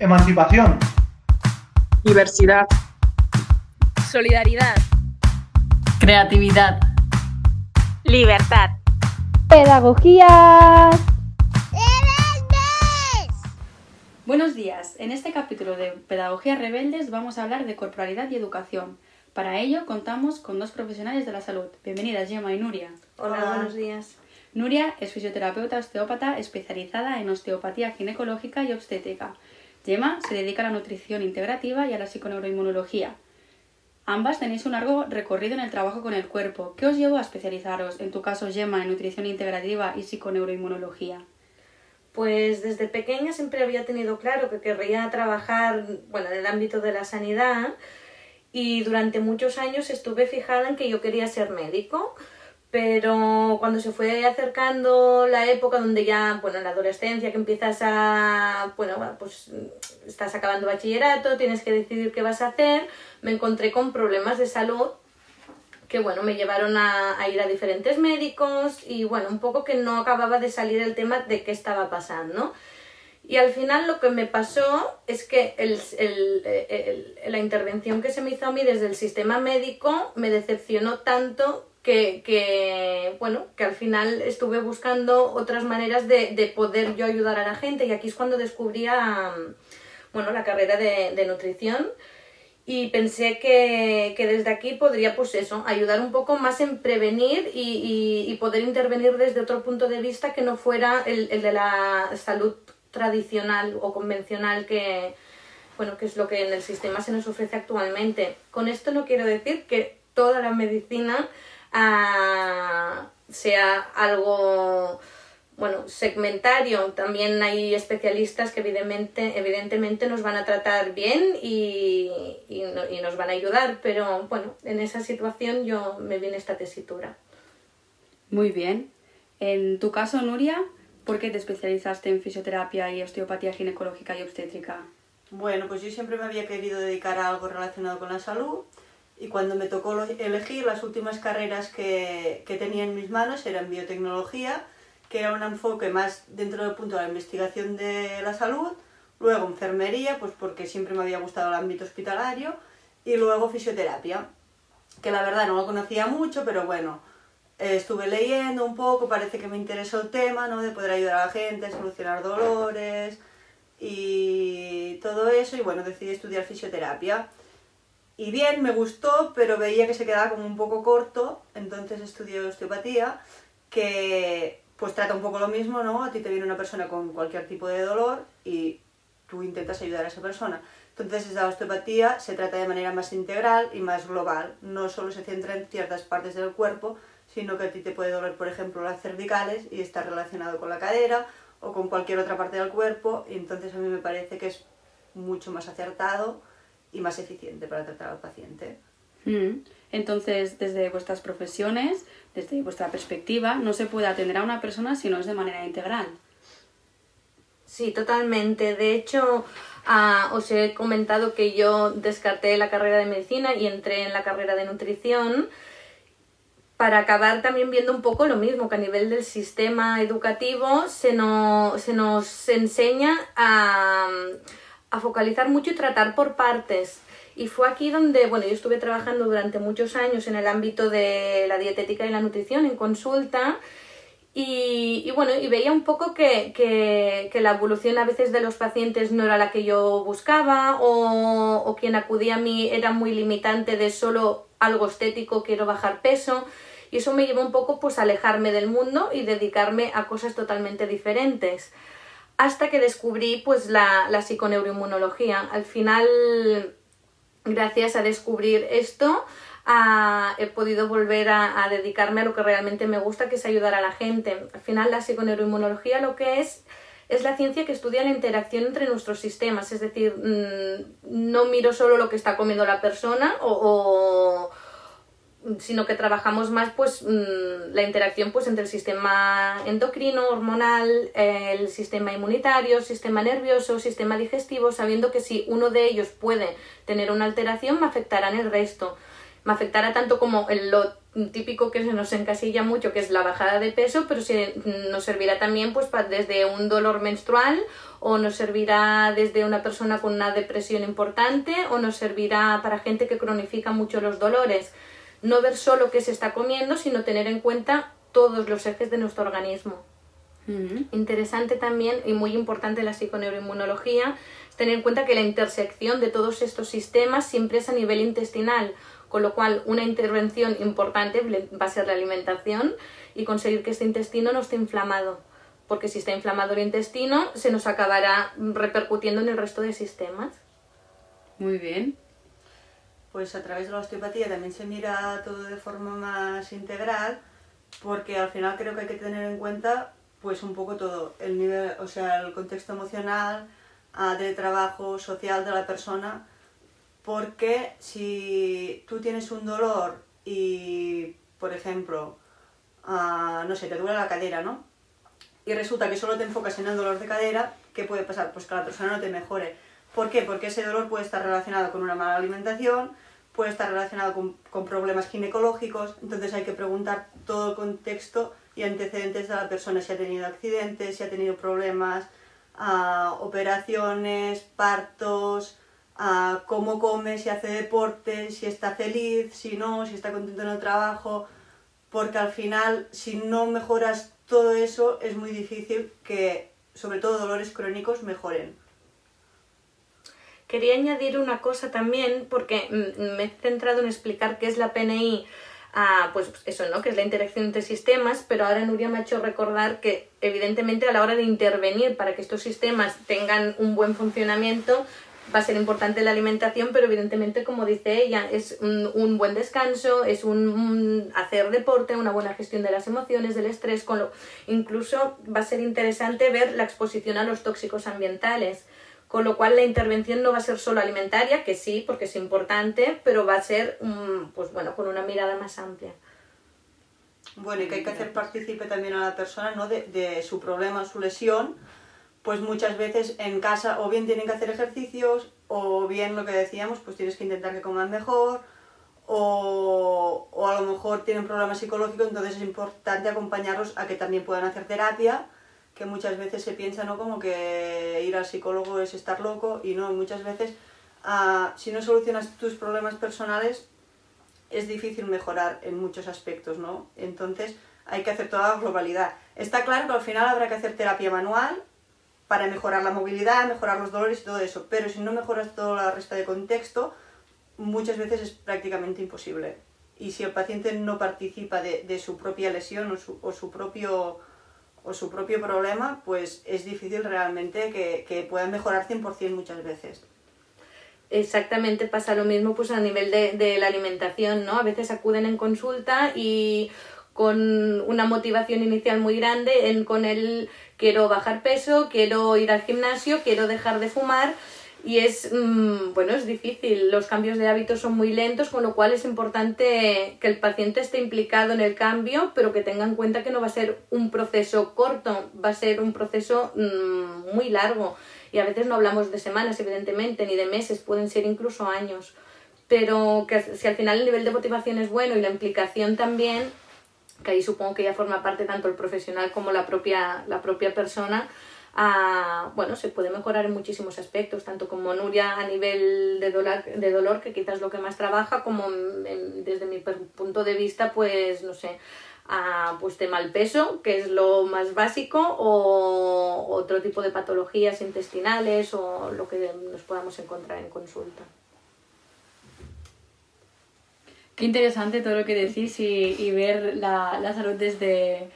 Emancipación. Diversidad. Solidaridad. Creatividad. Libertad. Pedagogía. Buenos días. En este capítulo de Pedagogía Rebeldes vamos a hablar de corporalidad y educación. Para ello contamos con dos profesionales de la salud. Bienvenidas, Gemma y Nuria. Hola, buenos días. Nuria es fisioterapeuta osteópata especializada en osteopatía ginecológica y obstétrica. Gemma se dedica a la nutrición integrativa y a la psiconeuroinmunología. Ambas tenéis un largo recorrido en el trabajo con el cuerpo. ¿Qué os llevó a especializaros, en tu caso Gemma, en nutrición integrativa y psiconeuroinmunología? Pues desde pequeña siempre había tenido claro que querría trabajar bueno, en el ámbito de la sanidad y durante muchos años estuve fijada en que yo quería ser médico, pero cuando se fue acercando la época donde ya, bueno, en la adolescencia, que empiezas a, bueno, pues estás acabando bachillerato, tienes que decidir qué vas a hacer, me encontré con problemas de salud que bueno, me llevaron a, ir a diferentes médicos y bueno, un poco que no acababa de salir el tema de qué estaba pasando. Y al final lo que me pasó es que el, la intervención que se me hizo a mí desde el sistema médico me decepcionó tanto que, bueno, que al final estuve buscando otras maneras de, de, poder yo ayudar a la gente y aquí es cuando descubría, bueno, la carrera de, nutrición y pensé que, que, desde aquí podría, pues eso, ayudar un poco más en prevenir y, y, poder intervenir desde otro punto de vista que no fuera el, el, de la salud tradicional o convencional que, bueno, que es lo que en el sistema se nos ofrece actualmente. Con esto no quiero decir que toda la medicina sea algo bueno, segmentario. También hay especialistas que evidentemente, evidentemente nos van a tratar bien y, y, nos van a ayudar, pero bueno, en esa situación yo me viene esta tesitura. Muy bien. En tu caso, Nuria, ¿por qué te especializaste en fisioterapia y osteopatía ginecológica y obstétrica? Bueno, pues yo siempre me había querido dedicar a algo relacionado con la salud y cuando me tocó elegir las últimas carreras que, que tenía en mis manos eran biotecnología, que era un enfoque más dentro del punto de la investigación de la salud, luego enfermería, pues porque siempre me había gustado el ámbito hospitalario, y luego fisioterapia, que la verdad no lo conocía mucho, pero bueno, eh, estuve leyendo un poco, parece que me interesó el tema, ¿no? De poder ayudar a la gente, solucionar dolores y todo eso, y bueno, decidí estudiar fisioterapia. Y bien, me gustó, pero veía que se quedaba como un poco corto, entonces estudié osteopatía, que pues trata un poco lo mismo, ¿no? A ti te viene una persona con cualquier tipo de dolor y tú intentas ayudar a esa persona. Entonces esa osteopatía se trata de manera más integral y más global, no solo se centra en ciertas partes del cuerpo, sino que a ti te puede doler, por ejemplo, las cervicales y está relacionado con la cadera o con cualquier otra parte del cuerpo, y entonces a mí me parece que es mucho más acertado y más eficiente para tratar al paciente. Mm. Entonces, desde vuestras profesiones, desde vuestra perspectiva, no se puede atender a una persona si no es de manera integral. Sí, totalmente. De hecho, ah, os he comentado que yo descarté la carrera de medicina y entré en la carrera de nutrición para acabar también viendo un poco lo mismo, que a nivel del sistema educativo se, se nos enseña a, a focalizar mucho y tratar por partes y fue aquí donde, bueno, yo estuve trabajando durante muchos años en el ámbito de la dietética y la nutrición en consulta. Y, bueno, y veía un poco que, que, la evolución a veces de los pacientes no era la que yo buscaba o, o quien acudía a mí era muy limitante de solo algo estético, quiero bajar peso y eso me llevó un poco pues a alejarme del mundo y dedicarme a cosas totalmente diferentes hasta que descubrí pues la, la psiconeuroinmunología. Al final gracias a descubrir esto, he podido volver a, dedicarme a lo que realmente me gusta, que es ayudar a la gente. Al final, la psiconeuroinmunología lo que es es la ciencia que estudia la interacción entre nuestros sistemas, es decir, mm, no miro solo lo que está comiendo la persona o sino que trabajamos más pues mm, la interacción pues entre el sistema endocrino, hormonal, el sistema inmunitario, sistema nervioso, sistema digestivo, sabiendo que si uno de ellos puede tener una alteración me afectará en el resto. Me afectará tanto como en lo típico que se nos encasilla mucho, que es la bajada de peso, pero se, nos servirá también pues desde un dolor menstrual o nos servirá desde una persona con una depresión importante o nos servirá para gente que cronifica mucho los dolores. No ver solo qué se está comiendo, sino tener en cuenta todos los ejes de nuestro organismo. Ujú. Interesante también y muy importante la psiconeuroinmunología es tener en cuenta que la intersección de todos estos sistemas siempre es a nivel intestinal, con lo cual una intervención importante va a ser la alimentación y conseguir que este intestino no esté inflamado, porque si está inflamado el intestino se nos acabará repercutiendo en el resto de sistemas. Muy bien. Pues a través de la osteopatía también se mira todo de forma más integral, porque al final creo que hay que tener en cuenta pues un poco todo, el nivel, o sea, el contexto emocional, de trabajo, social de la persona, porque si tú tienes un dolor y, por ejemplo, ah, no sé, te duele la cadera, ¿no? Y resulta que solo te enfocas en el dolor de cadera, ¿qué puede pasar? Pues que la persona no te mejore. ¿Por qué? Porque ese dolor puede estar relacionado con una mala alimentación, puede estar relacionado con, problemas ginecológicos, entonces hay que preguntar todo el contexto y antecedentes de la persona, si ha tenido accidentes, si ha tenido problemas, ah, operaciones, partos, ah, cómo come, si hace deporte, si está feliz, si no, si está contento en el trabajo, porque al final si no mejoras todo eso es muy difícil que sobre todo dolores crónicos mejoren. Quería añadir una cosa también, porque mm, me he centrado en explicar qué es la PNI, ah, pues eso, ¿no? Que es la interacción entre sistemas, pero ahora Nuria me ha hecho recordar que, evidentemente, a la hora de intervenir para que estos sistemas tengan un buen funcionamiento, va a ser importante la alimentación, pero evidentemente, como dice ella, es un, un buen descanso, es un, un hacer deporte, una buena gestión de las emociones, del estrés, con lo, incluso va a ser interesante ver la exposición a los tóxicos ambientales con lo cual la intervención no va a ser solo alimentaria, que sí, porque es importante, pero va a ser, pues bueno, con una mirada más amplia. Bueno, y que hay que hacer partícipe también a la persona ¿no? de, de su problema, su lesión, pues muchas veces en casa o bien tienen que hacer ejercicios o bien lo que decíamos, pues tienes que intentar que coman mejor o, o a lo mejor tienen problemas psicológicos, entonces es importante acompañarlos a que también puedan hacer terapia, que muchas veces se piensa ¿no? como que ir al psicólogo es estar loco y no, muchas veces ah, si no solucionas tus problemas personales es difícil mejorar en muchos aspectos, ¿no? Entonces hay que hacer toda la globalidad. Está claro que al final habrá que hacer terapia manual para mejorar la movilidad, mejorar los dolores y todo eso, pero si no mejoras toda la resta de contexto, muchas veces es prácticamente imposible. Y si el paciente no participa de, de su propia lesión o su, o su propio o su propio problema, pues es difícil realmente que, que puedan mejorar 100% muchas veces. Exactamente pasa lo mismo pues a nivel de, de la alimentación, ¿no? A veces acuden en consulta y con una motivación inicial muy grande en con el quiero bajar peso, quiero ir al gimnasio, quiero dejar de fumar y es mm, bueno es difícil. Los cambios de hábitos son muy lentos con lo cual es importante que el paciente esté implicado en el cambio pero que tenga en cuenta que no va a ser un proceso corto va a ser un proceso mm, muy largo. Y a veces no hablamos de semanas evidentemente ni de meses pueden ser incluso años. Pero que si al final el nivel de motivación es bueno y la implicación también que ahí supongo que ya forma parte tanto el profesional como la propia la propia persona bueno, se puede mejorar en muchísimos aspectos, tanto como Nuria a nivel de dolor, de dolor que quizás lo que más trabaja, como desde mi punto de vista, pues, no sé, a, pues tema el peso, que es lo más básico, o otro tipo de patologías intestinales o lo que nos podamos encontrar en consulta. Qué interesante todo lo que decís y, y ver la, la salud desde,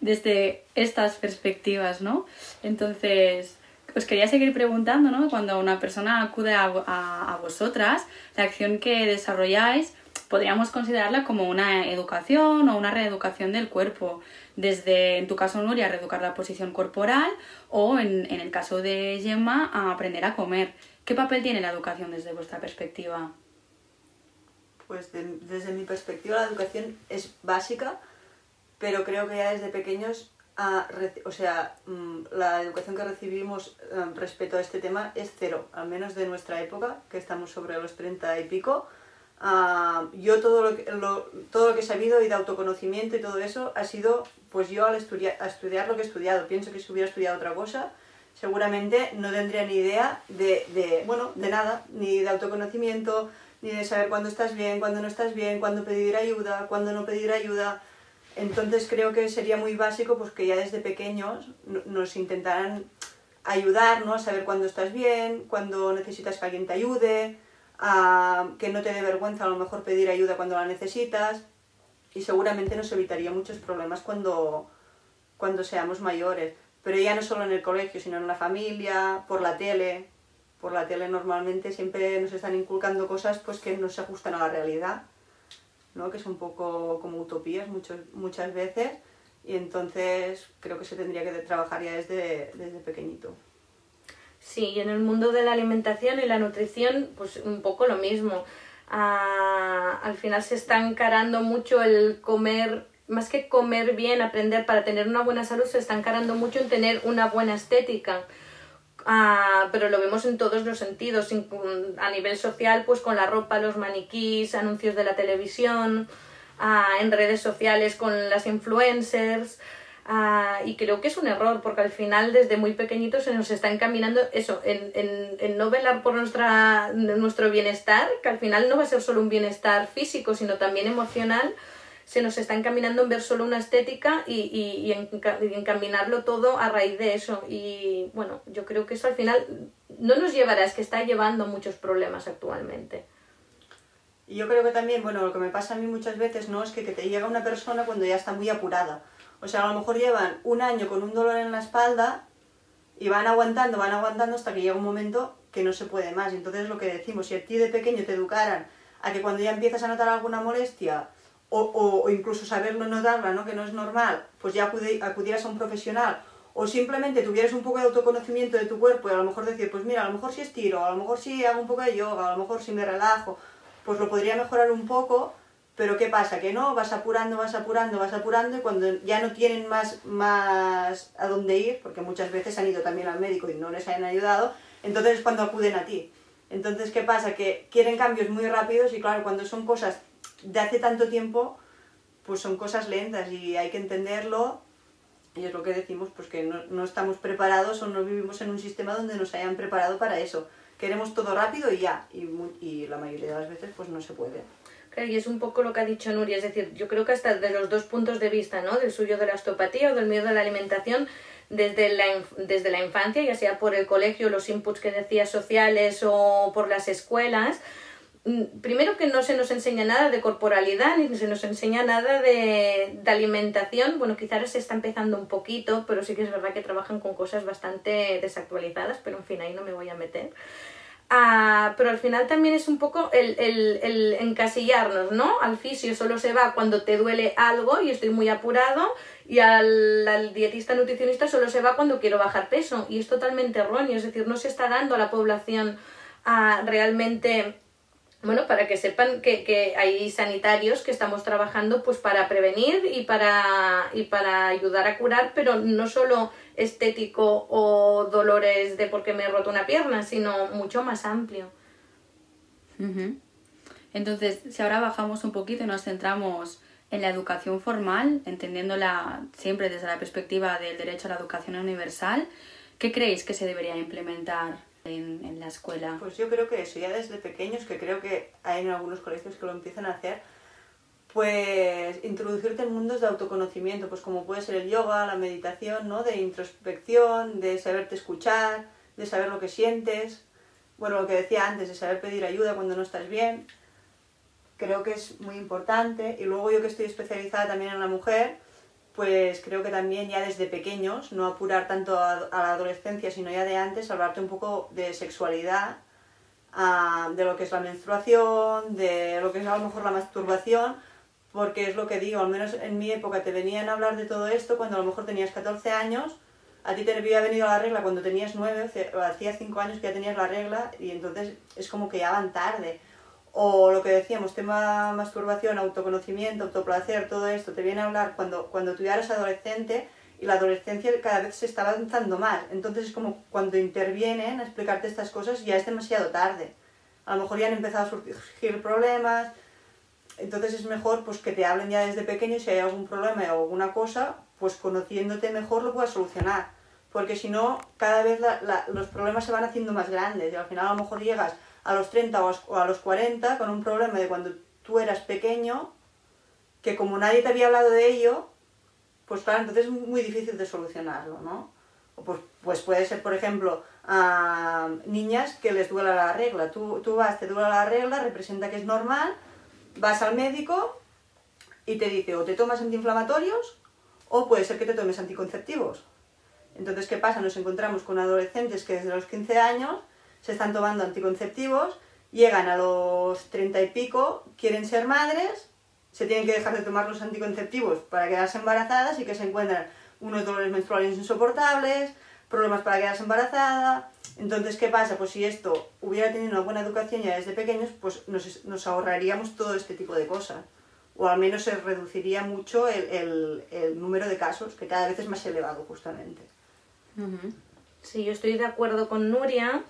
desde estas perspectivas, ¿no? Entonces, os quería seguir preguntando, ¿no? Cuando una persona acude a, a- vosotras, la acción que desarrolláis podríamos considerarla como una educación o una reeducación del cuerpo. Desde, en tu caso, Nuria, reeducar la posición corporal o, en, en el caso de Gemma, a aprender a comer. ¿Qué papel tiene la educación desde vuestra perspectiva? Pues de- desde mi perspectiva la educación es básica, pero creo que ya desde pequeños, reci- o sea, mm, la educación que recibimos ah, respecto a este tema es cero, al menos de nuestra época, que estamos sobre los 30 y pico. Ah, yo todo lo, que, lo, todo lo que he sabido y de autoconocimiento y todo eso ha sido pues yo al estudiar, a estudiar lo que he estudiado. Pienso que si hubiera estudiado otra cosa, seguramente no tendría ni idea de, de, bueno, de nada, ni de autoconocimiento, ni de saber cuándo estás bien, cuándo no estás bien, cuándo pedir ayuda, cuándo no pedir ayuda. Entonces creo que sería muy básico pues que ya desde pequeños nos intentaran ayudar, ¿no? A saber cuándo estás bien, cuándo necesitas que alguien te ayude, a que no te dé vergüenza a lo mejor pedir ayuda cuando la necesitas y seguramente nos evitaría muchos problemas cuando, cuando seamos mayores. Pero ya no solo en el colegio, sino en la familia, por la tele. Por la tele normalmente siempre nos están inculcando cosas pues que no se ajustan a la realidad, ¿no? que es un poco como utopías muchos, muchas veces y entonces creo que se tendría que trabajar ya desde, desde pequeñito. Sí, y en el mundo de la alimentación y la nutrición, pues un poco lo mismo. Ah, al final se está encarando mucho el comer, más que comer bien, aprender para tener una buena salud, se está encarando mucho en tener una buena estética. Ah, pero lo vemos en todos los sentidos, a nivel social, pues con la ropa, los maniquís, anuncios de la televisión, ah, en redes sociales con las influencers. Ah, y creo que es un error, porque al final desde muy pequeñitos se nos está encaminando eso, en, en, en, no velar por nuestra, nuestro bienestar, que al final no va a ser solo un bienestar físico, sino también emocional, se nos está encaminando en ver solo una estética y, y, y, encaminarlo todo a raíz de eso. Y bueno, yo creo que eso al final no nos llevará, es que está llevando muchos problemas actualmente. Y yo creo que también, bueno, lo que me pasa a mí muchas veces, ¿no? Es que, te llega una persona cuando ya está muy apurada o sea, a lo mejor llevan un año con un dolor en la espalda y van aguantando, van aguantando hasta que llega un momento que no se puede más. Entonces lo que decimos, si a ti de pequeño te educaran a que cuando ya empiezas a notar alguna molestia o, o, incluso saberlo notarla, ¿no? que no es normal, pues ya acudieras a un profesional o simplemente tuvieras un poco de autoconocimiento de tu cuerpo y a lo mejor decir, pues mira, a lo mejor si estiro, a lo mejor si hago un poco de yoga, a lo mejor si me relajo, pues lo podría mejorar un poco pero ¿qué pasa? Que no, vas apurando, vas apurando, vas apurando y cuando ya no tienen más, más a dónde ir, porque muchas veces han ido también al médico y no les han ayudado, entonces es cuando acuden a ti. Entonces, ¿qué pasa? Que quieren cambios muy rápidos y claro, cuando son cosas de hace tanto tiempo, pues son cosas lentas y hay que entenderlo y es lo que decimos, pues que no, no estamos preparados o no vivimos en un sistema donde nos hayan preparado para eso. Queremos todo rápido y ya, y, la mayoría de las veces pues no se puede. Y es un poco lo que ha dicho Nuria, es decir, yo creo que hasta de los dos puntos de vista, ¿no? Del suyo de la osteopatía o del miedo a la alimentación, desde la, desde la infancia, ya sea por el colegio, los inputs que decía sociales o por las escuelas, primero que no se nos enseña nada de corporalidad ni se nos enseña nada de, alimentación. Bueno, quizás se está empezando un poquito, pero sí que es verdad que trabajan con cosas bastante desactualizadas, pero en fin, ahí no me voy a meter. Ah, pero al final también es un poco el, el, el, encasillarnos, ¿no? Al fisio solo se va cuando te duele algo y estoy muy apurado y al, al, dietista nutricionista solo se va cuando quiero bajar peso y es totalmente erróneo, es decir, no se está dando a la población a realmente bueno, para que sepan que, que, hay sanitarios que estamos trabajando pues para prevenir y para, y para ayudar a curar, pero no solo estético o dolores de porque me he roto una pierna, sino mucho más amplio. Entonces, si ahora bajamos un poquito y nos centramos en la educación formal, entendiéndola siempre desde la perspectiva del derecho a la educación universal, ¿qué creéis que se debería implementar en, en la escuela? Pues yo creo que eso, ya desde pequeños, que creo que hay en algunos colegios que lo empiezan a hacer, pues introducirte en mundos de autoconocimiento, pues como puede ser el yoga, la meditación, ¿no? De introspección, de saberte escuchar, de saber lo que sientes, bueno, lo que decía antes, de saber pedir ayuda cuando no estás bien, creo que es muy importante. Y luego yo que estoy especializada también en la mujer, pues creo que también ya desde pequeños, no apurar tanto a, la adolescencia, sino ya de antes, hablarte un poco de sexualidad, ah, de lo que es la menstruación, de lo que es a lo mejor la masturbación, porque es lo que digo, al menos en mi época te venían a hablar de todo esto cuando a lo mejor tenías 14 años, a ti te había venido la regla cuando tenías 9, o hacía 5 años que ya tenías la regla y entonces es como que ya van tarde. O lo que decíamos, tema masturbación, autoconocimiento, autoplacer, todo esto, te viene a hablar cuando, cuando tú ya eres adolescente y la adolescencia cada vez se está avanzando más. Entonces es como cuando intervienen a explicarte estas cosas ya es demasiado tarde. a lo mejor ya han empezado a surgir problemas, entonces es mejor pues que te hablen ya desde pequeño si hay algún problema o alguna cosa, pues conociéndote mejor lo puedas solucionar. Porque si no, cada vez los problemas se van haciendo más grandes y al final a lo mejor llegas a los 30 o a los 40 con un problema de cuando tú eras pequeño, que como nadie te había hablado de ello, pues claro, entonces es muy difícil de solucionarlo, ¿no? Pues, pues puede ser, por ejemplo, a niñas que les duela la regla. Tú, tú vas, te duela la regla, representa que es normal, vas al médico y te dice o te tomas antiinflamatorios o puede ser que te tomes anticonceptivos. Entonces, ¿qué pasa? Nos encontramos con adolescentes que desde los 15 años se están tomando anticonceptivos, llegan a los 30 y pico, quieren ser madres, se tienen que dejar de tomar los anticonceptivos para quedarse embarazadas y que se encuentran unos dolores menstruales insoportables, problemas para quedarse embarazada. Entonces, ¿qué pasa? Pues si esto hubiera tenido una buena educación ya desde pequeños, pues nos, nos ahorraríamos todo este tipo de cosas. O al menos se reduciría mucho el, el, el número de casos, que cada vez es más elevado justamente. Sí, yo estoy de acuerdo con Nuria.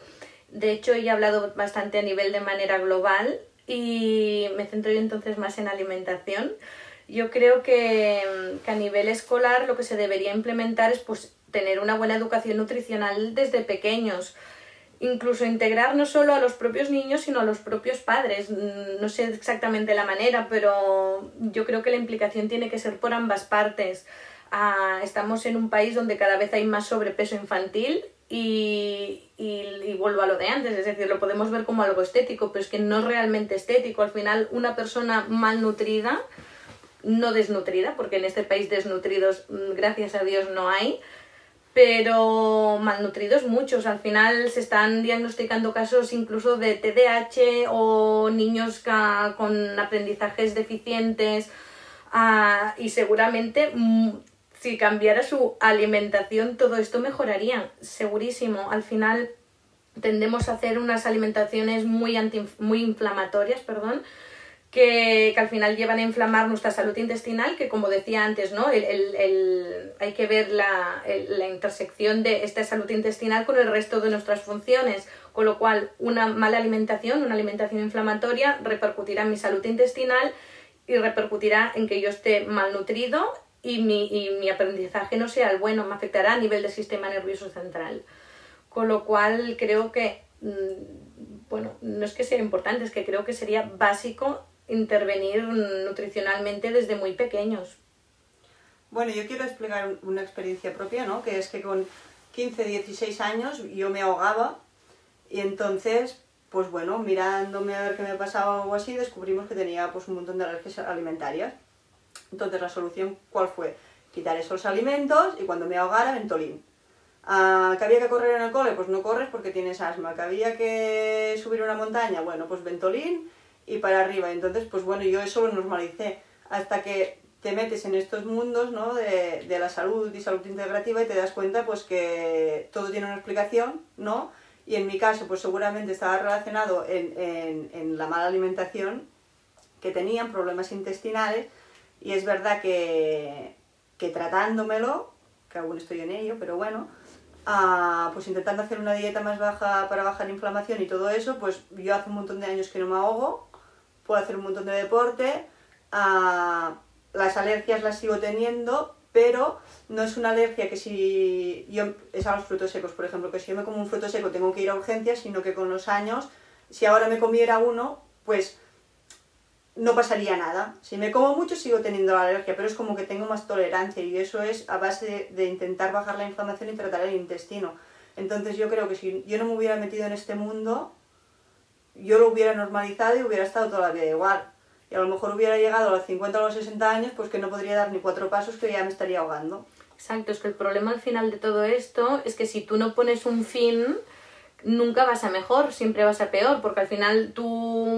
De hecho, he hablado bastante a nivel de manera global y me centro yo entonces más en alimentación. Yo creo que, a nivel escolar lo que se debería implementar es pues, tener una buena educación nutricional desde pequeños. Incluso integrar no solo a los propios niños, sino a los propios padres. Mm, no sé exactamente la manera, pero yo creo que la implicación tiene que ser por ambas partes. Ah, estamos en un país donde cada vez hay más sobrepeso infantil y, y, vuelvo a lo de antes, es decir, lo podemos ver como algo estético, pero es que no es realmente estético. Al final, una persona malnutrida, no desnutrida, porque en este país desnutridos, mm, gracias a Dios, no hay, pero malnutridos muchos. Al final se están diagnosticando casos incluso de TDAH o niños con aprendizajes deficientes ah, y seguramente mm, si cambiara su alimentación todo esto mejoraría, segurísimo. Al final tendemos a hacer unas alimentaciones muy, anti, muy inflamatorias, perdón, que, al final llevan a inflamar nuestra salud intestinal, que como decía antes, ¿no? El, hay que ver la, la, intersección de esta salud intestinal con el resto de nuestras funciones, con lo cual una mala alimentación, una alimentación inflamatoria, repercutirá en mi salud intestinal y repercutirá en que yo esté malnutrido y mi, y mi aprendizaje no sea el bueno, me afectará a nivel del sistema nervioso central. Con lo cual creo que, mm, bueno, no es que sea importante, es que creo que sería básico intervenir nutricionalmente desde muy pequeños. Bueno, yo quiero explicar una experiencia propia, ¿no? Que es que con 15, 16 años yo me ahogaba y entonces, pues bueno, mirándome a ver qué me pasaba o algo así, descubrimos que tenía pues un montón de alergias alimentarias. Entonces la solución, ¿cuál fue? Quitar esos alimentos y cuando me ahogara, Ventolin. Ah, ¿Que había que correr en el cole? Pues no corres porque tienes asma. ¿Que había que subir una montaña? Bueno, pues Ventolin y para arriba. Entonces, pues bueno, yo eso lo normalicé. Hasta que te metes en estos mundos ¿no? de, de, la salud y salud integrativa y te das cuenta pues que todo tiene una explicación, ¿no? Y en mi caso, pues seguramente estaba relacionado en, en la mala alimentación que tenían, problemas intestinales, y es verdad que, que tratándomelo, que aún estoy en ello, pero bueno, uh, pues intentando hacer una dieta más baja para bajar inflamación y todo eso, pues yo hace un montón de años que no me ahogo, puedo hacer un montón de deporte, uh, las alergias las sigo teniendo, pero no es una alergia que si yo, es a los frutos secos, por ejemplo, que si yo me como un fruto seco tengo que ir a urgencias, sino que con los años, si ahora me comiera uno, pues no pasaría nada. Si me como mucho sigo teniendo la alergia, pero es como que tengo más tolerancia y eso es a base de, intentar bajar la inflamación y tratar el intestino. Entonces yo creo que si yo no me hubiera metido en este mundo, yo lo hubiera normalizado y hubiera estado toda la vida igual. Y a lo mejor hubiera llegado a los 50 o los 60 años, pues que no podría dar ni cuatro pasos, que ya me estaría ahogando. Exacto, es que el problema al final de todo esto es que si tú no pones un fin, nunca vas a mejor, siempre vas a peor, porque al final tu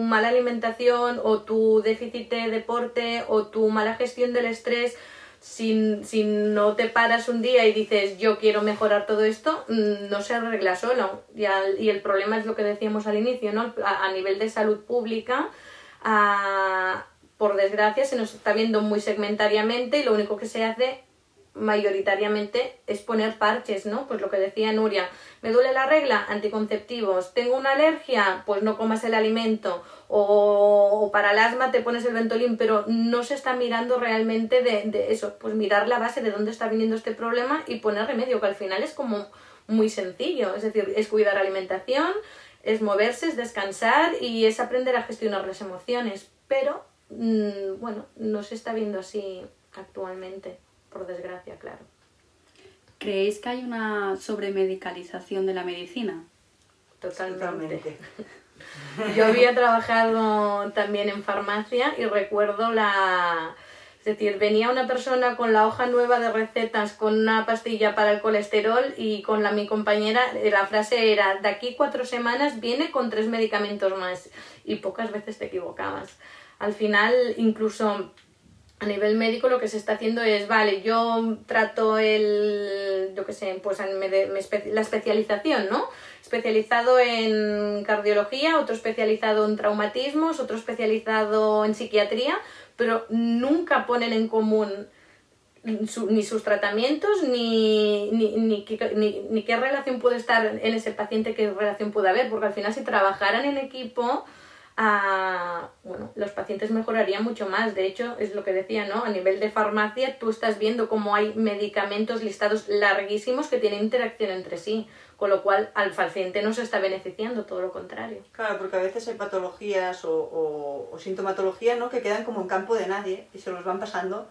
mala alimentación o tu déficit de deporte o tu mala gestión del estrés, si, si no te paras un día y dices yo quiero mejorar todo esto, mm, no se arregla solo. Y, el problema es lo que decíamos al inicio, ¿no? A, nivel de salud pública, por desgracia, se nos está viendo muy segmentariamente y lo único que se hace mayoritariamente es poner parches, ¿no? Pues lo que decía Nuria, me duele la regla, anticonceptivos, tengo una alergia, pues no comas el alimento, o, para el asma te pones el ventolín, pero no se está mirando realmente de, eso, pues mirar la base de dónde está viniendo este problema y poner remedio, que al final es como muy sencillo, es decir, es cuidar alimentación, es moverse, es descansar y es aprender a gestionar las emociones, pero mm, bueno, no se está viendo así actualmente, por desgracia, claro. ¿Creéis que hay una sobremedicalización de la medicina? Totalmente. Totalmente. Yo había trabajado también en farmacia y recuerdo la... Es decir, venía una persona con la hoja nueva de recetas con una pastilla para el colesterol y con la mi compañera la frase era de aquí cuatro semanas viene con tres medicamentos más y pocas veces te equivocabas. Al final, incluso a nivel médico lo que se está haciendo es, vale, yo trato el, yo qué sé, pues me de- me la especialización, ¿no? Especializado en cardiología, otro especializado en traumatismos, otro especializado en psiquiatría, pero nunca ponen en común su- ni sus tratamientos, ni, ni, ni, ni, ni qué relación puede estar en ese paciente, qué relación puede haber, porque al final si trabajaran en equipo, ah, bueno, los pacientes mejorarían mucho más. De hecho, es lo que decía, ¿no? A nivel de farmacia, tú estás viendo cómo hay medicamentos listados larguísimos que tienen interacción entre sí, con lo cual al paciente no se está beneficiando, todo lo contrario. Claro, porque a veces hay patologías o, o- o sintomatología ¿no? que quedan como en campo de nadie y se los van pasando.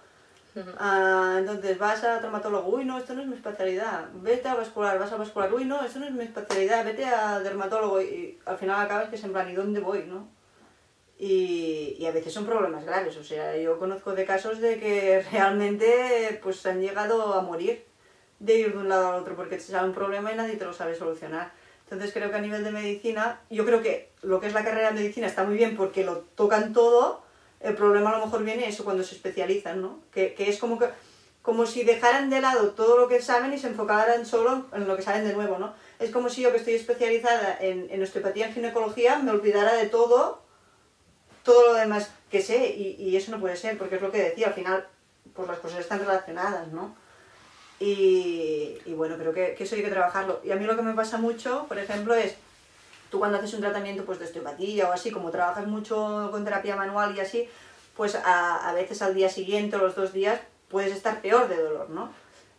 Ah, entonces vas a traumatólogo, uy, no, esto no es mi especialidad. Vete a vascular, vas a vascular, uy, no, esto no es mi especialidad. Vete a dermatólogo y al final acabas que es en plan, ¿y dónde voy, no? Y, y a veces son problemas graves, o sea, yo conozco de casos de que realmente pues han llegado a morir de ir de un lado al otro porque te sale un problema y nadie te lo sabe solucionar. Entonces creo que a nivel de medicina, yo creo que lo que es la carrera de medicina está muy bien porque lo tocan todo, el problema a lo mejor viene eso cuando se especializan, ¿no? Que, que es como que como si dejaran de lado todo lo que saben y se enfocaran solo en lo que saben de nuevo, ¿no? Es como si yo que estoy especializada en, en osteopatía, en ginecología, me olvidara de todo, todo lo demás que sé, y, y eso no puede ser, porque es lo que decía, al final, pues las cosas están relacionadas, ¿no? Y, y bueno, creo que, que eso hay que trabajarlo. Y a mí lo que me pasa mucho, por ejemplo, es, tú cuando haces un tratamiento pues, de osteopatía o así, como trabajas mucho con terapia manual y así, pues a, a veces al día siguiente o los dos días puedes estar peor de dolor, ¿no?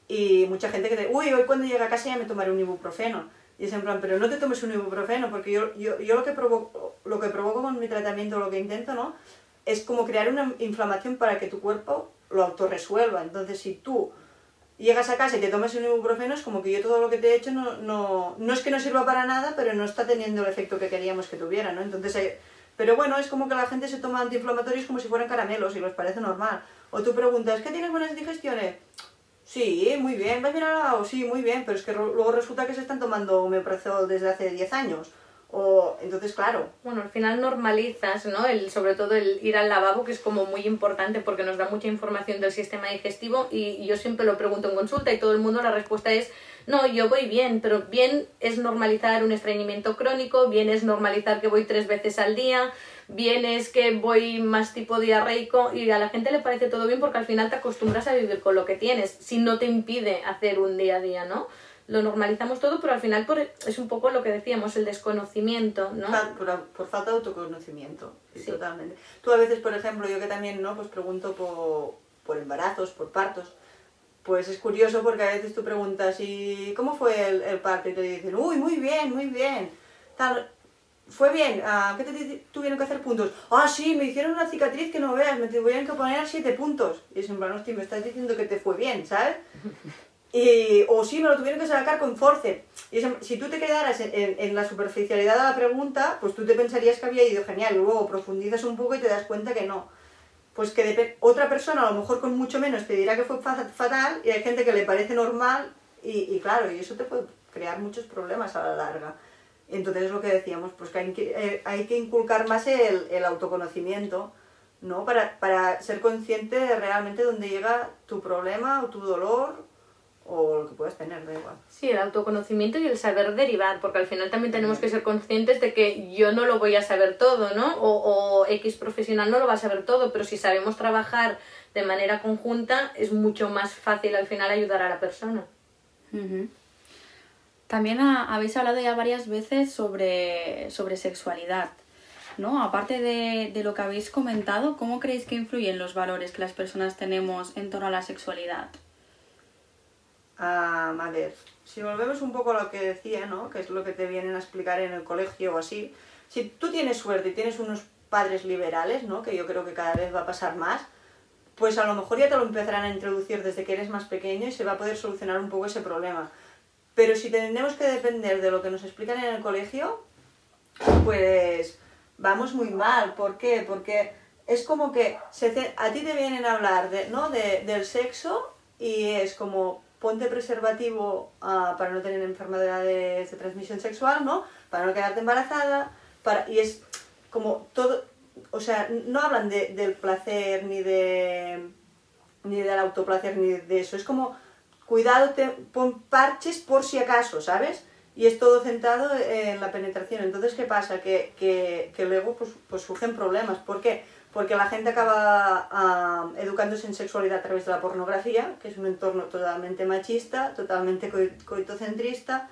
Y mucha gente que te, uy, hoy cuando llegue a casa ya me tomaré un ibuprofeno. Y es en plan, pero no te tomes un ibuprofeno, porque yo, yo, yo lo, que provoco, lo que provoco con mi tratamiento, lo que intento, ¿no? Es como crear una inflamación para que tu cuerpo lo autorresuelva. Entonces, si tú llegas a casa y te tomas un ibuprofeno, es como que yo todo lo que te he hecho no, no, no es que no sirva para nada, pero no está teniendo el efecto que queríamos que tuviera, ¿no? Entonces, eh, pero bueno, es como que la gente se toma antiinflamatorios como si fueran caramelos y les parece normal. O tú preguntas, ¿qué tienes buenas digestiones? Sí, muy bien, ¿vas bien al lado? Sí, muy bien, pero es que luego resulta que se están tomando omeprazol desde hace 10 años. O, entonces, claro, Bueno, al final normalizas, ¿no? El, sobre todo el ir al lavabo, que es como muy importante porque nos da mucha información del sistema digestivo y yo siempre lo pregunto en consulta y todo el mundo la respuesta es no, yo voy bien, pero bien es normalizar un estreñimiento crónico, bien es normalizar que voy tres veces al día, bien es que voy más tipo diarreico y a la gente le parece todo bien porque al final te acostumbras a vivir con lo que tienes, si no te impide hacer un día a día, ¿no? Lo normalizamos todo, pero al final por- es un poco lo que decíamos, el desconocimiento, ¿no? Por, por falta de autoconocimiento, sí, Sí. totalmente. Tú a veces, por ejemplo, yo que también, ¿no? Pues pregunto por, por embarazos, por partos, pues es curioso porque a veces tú preguntas, ¿y cómo fue el, el parto? Y te dicen, uy, muy bien, muy bien. Tal, fue bien, ah, ¿qué te tuvieron que hacer puntos? Ah, sí, me hicieron una cicatriz que no veas, me tuvieron que poner siete puntos. Y es en plan, hostia, me estás diciendo que te fue bien, ¿sabes? Y, o sí, me lo tuvieron que sacar con force. Y si tú te quedaras en, en- en la superficialidad de la pregunta, pues tú te pensarías que había ido genial. Y luego profundizas un poco y te das cuenta que no. Pues que otra persona, a lo mejor con mucho menos, te dirá que fue fa- fatal y hay gente que le parece normal. Y, y claro, y eso te puede crear muchos problemas a la larga. Entonces es lo que decíamos, pues que hay que, eh, hay que inculcar más el, el autoconocimiento, ¿no? Para, para ser consciente de realmente dónde llega tu problema o tu dolor o lo que puedas tener, da igual. Sí, el autoconocimiento y el saber derivar, porque al final también tenemos que ser conscientes de que yo no lo voy a saber todo, ¿no? O, o X profesional no lo va a saber todo, pero si sabemos trabajar de manera conjunta, es mucho más fácil al final ayudar a la persona. Ujú. También ha- habéis hablado ya varias veces sobre, sobre sexualidad, ¿no? Aparte de, de lo que habéis comentado, ¿cómo creéis que influyen los valores que las personas tenemos en torno a la sexualidad? Ah, a si volvemos un poco a lo que decía, ¿no? Que es lo que te vienen a explicar en el colegio o así. Si tú tienes suerte y tienes unos padres liberales, ¿no? Que yo creo que cada vez va a pasar más, pues a lo mejor ya te lo empezarán a introducir desde que eres más pequeño y se va a poder solucionar un poco ese problema. Pero si tenemos que depender de lo que nos explican en el colegio, pues vamos muy mal. ¿Por qué? Porque es como que a ti te vienen a hablar de, ¿no? de, del sexo y es como ponte preservativo ah, para no tener enfermedades de transmisión sexual, ¿no? Para no quedarte embarazada, para, y es como todo, o sea, no hablan de, del placer ni de ni del autoplacer ni de eso, es como cuidado, te, pon parches por si acaso, ¿sabes? Y es todo centrado en la penetración. Entonces, ¿qué pasa? Que, que, luego pues, pues surgen problemas. ¿Por qué? Porque la gente acaba ah, educándose en sexualidad a través de la pornografía, que es un entorno totalmente machista, totalmente coi- coitocentrista.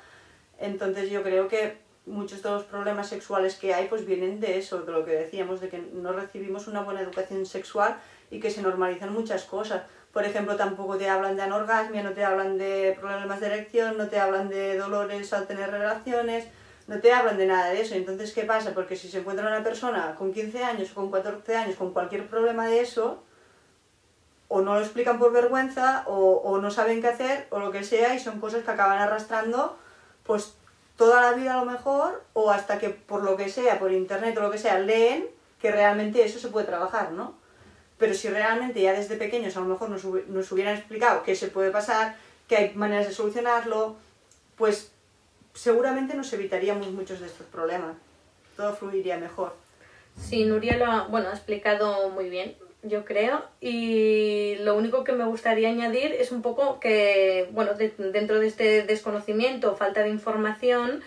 Entonces yo creo que muchos de los problemas sexuales que hay pues vienen de eso, de lo que decíamos, de que no recibimos una buena educación sexual y que se normalizan muchas cosas. Por ejemplo, tampoco te hablan de anorgasmia, no te hablan de problemas de erección, no te hablan de dolores al tener relaciones, no te hablan de nada de eso. Entonces, ¿qué pasa? Porque si se encuentra una persona con 15 años o con 14 años con cualquier problema de eso, o no lo explican por vergüenza, o, o no saben qué hacer, o lo que sea, y son cosas que acaban arrastrando, pues toda la vida a lo mejor, o hasta que por lo que sea, por internet o lo que sea, leen que realmente eso se puede trabajar, ¿no? Pero si realmente ya desde pequeños a lo mejor nos, nos hubieran explicado qué se puede pasar, que hay maneras de solucionarlo, pues seguramente nos evitaríamos muchos de estos problemas. Todo fluiría mejor. Sí, Nuria lo ha, bueno, ha explicado muy bien, yo creo. Y lo único que me gustaría añadir es un poco que, bueno, de- dentro de este desconocimiento, falta de información,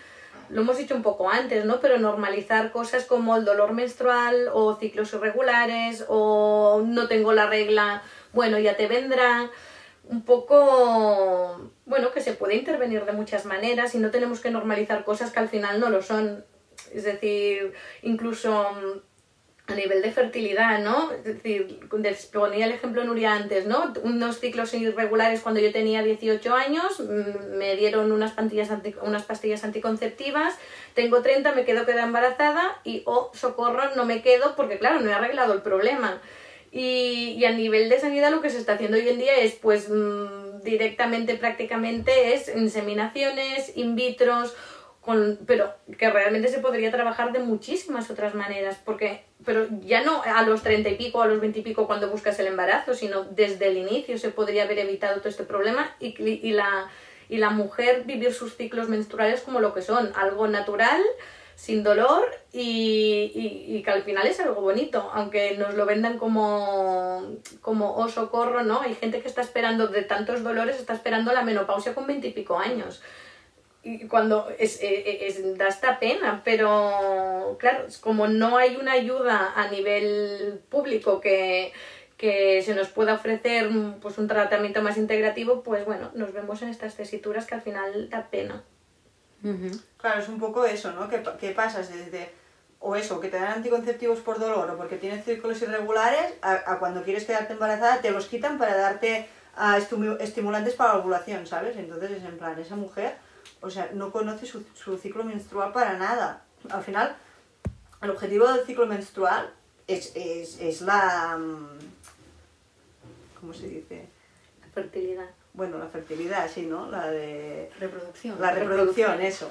lo hemos dicho un poco antes, ¿no? Pero normalizar cosas como el dolor menstrual o ciclos irregulares o no tengo la regla, bueno, ya te vendrá. Un poco, bueno, que se puede intervenir de muchas maneras y no tenemos que normalizar cosas que al final no lo son. Es decir, incluso a nivel de fertilidad, ¿no? Es decir, ponía el ejemplo Nuria antes, ¿no? Unos ciclos irregulares cuando yo tenía 18 años, mm, me dieron unas pastillas, anti- unas pastillas anticonceptivas, tengo 30, me quedo queda embarazada y, oh, socorro, no me quedo porque, claro, no he arreglado el problema. Y, y a nivel de sanidad lo que se está haciendo hoy en día es, pues, mm, directamente, prácticamente, es inseminaciones, in vitros, pero que realmente se podría trabajar de muchísimas otras maneras, porque, pero ya no a los treinta y pico, a los veinte y pico cuando buscas el embarazo, sino desde el inicio se podría haber evitado todo este problema y, la, y la mujer vivir sus ciclos menstruales como lo que son, algo natural, sin dolor y, y, que al final es algo bonito, aunque nos lo vendan como, como oh socorro, ¿no? Hay gente que está esperando de tantos dolores, está esperando la menopausia con veintipico años cuando es, es, es- da esta pena, pero claro, como no hay una ayuda a nivel público que, que se nos pueda ofrecer pues un tratamiento más integrativo, pues bueno, nos vemos en estas tesituras que al final da pena. Claro, es un poco eso, ¿no? Que, pa- que pasas desde, o eso, que te dan anticonceptivos por dolor o porque tienes círculos irregulares, a, a cuando quieres quedarte embarazada te los quitan para darte ah, estimu- estimulantes para la ovulación, ¿sabes? Entonces es en plan, esa mujer, o sea, no conoce su, su ciclo menstrual para nada. Al final, el objetivo del ciclo menstrual es, es, es la... mm, ¿Cómo se dice? La fertilidad. Bueno, la fertilidad, sí, ¿no? La de... Reproducción. La reproducción, eso.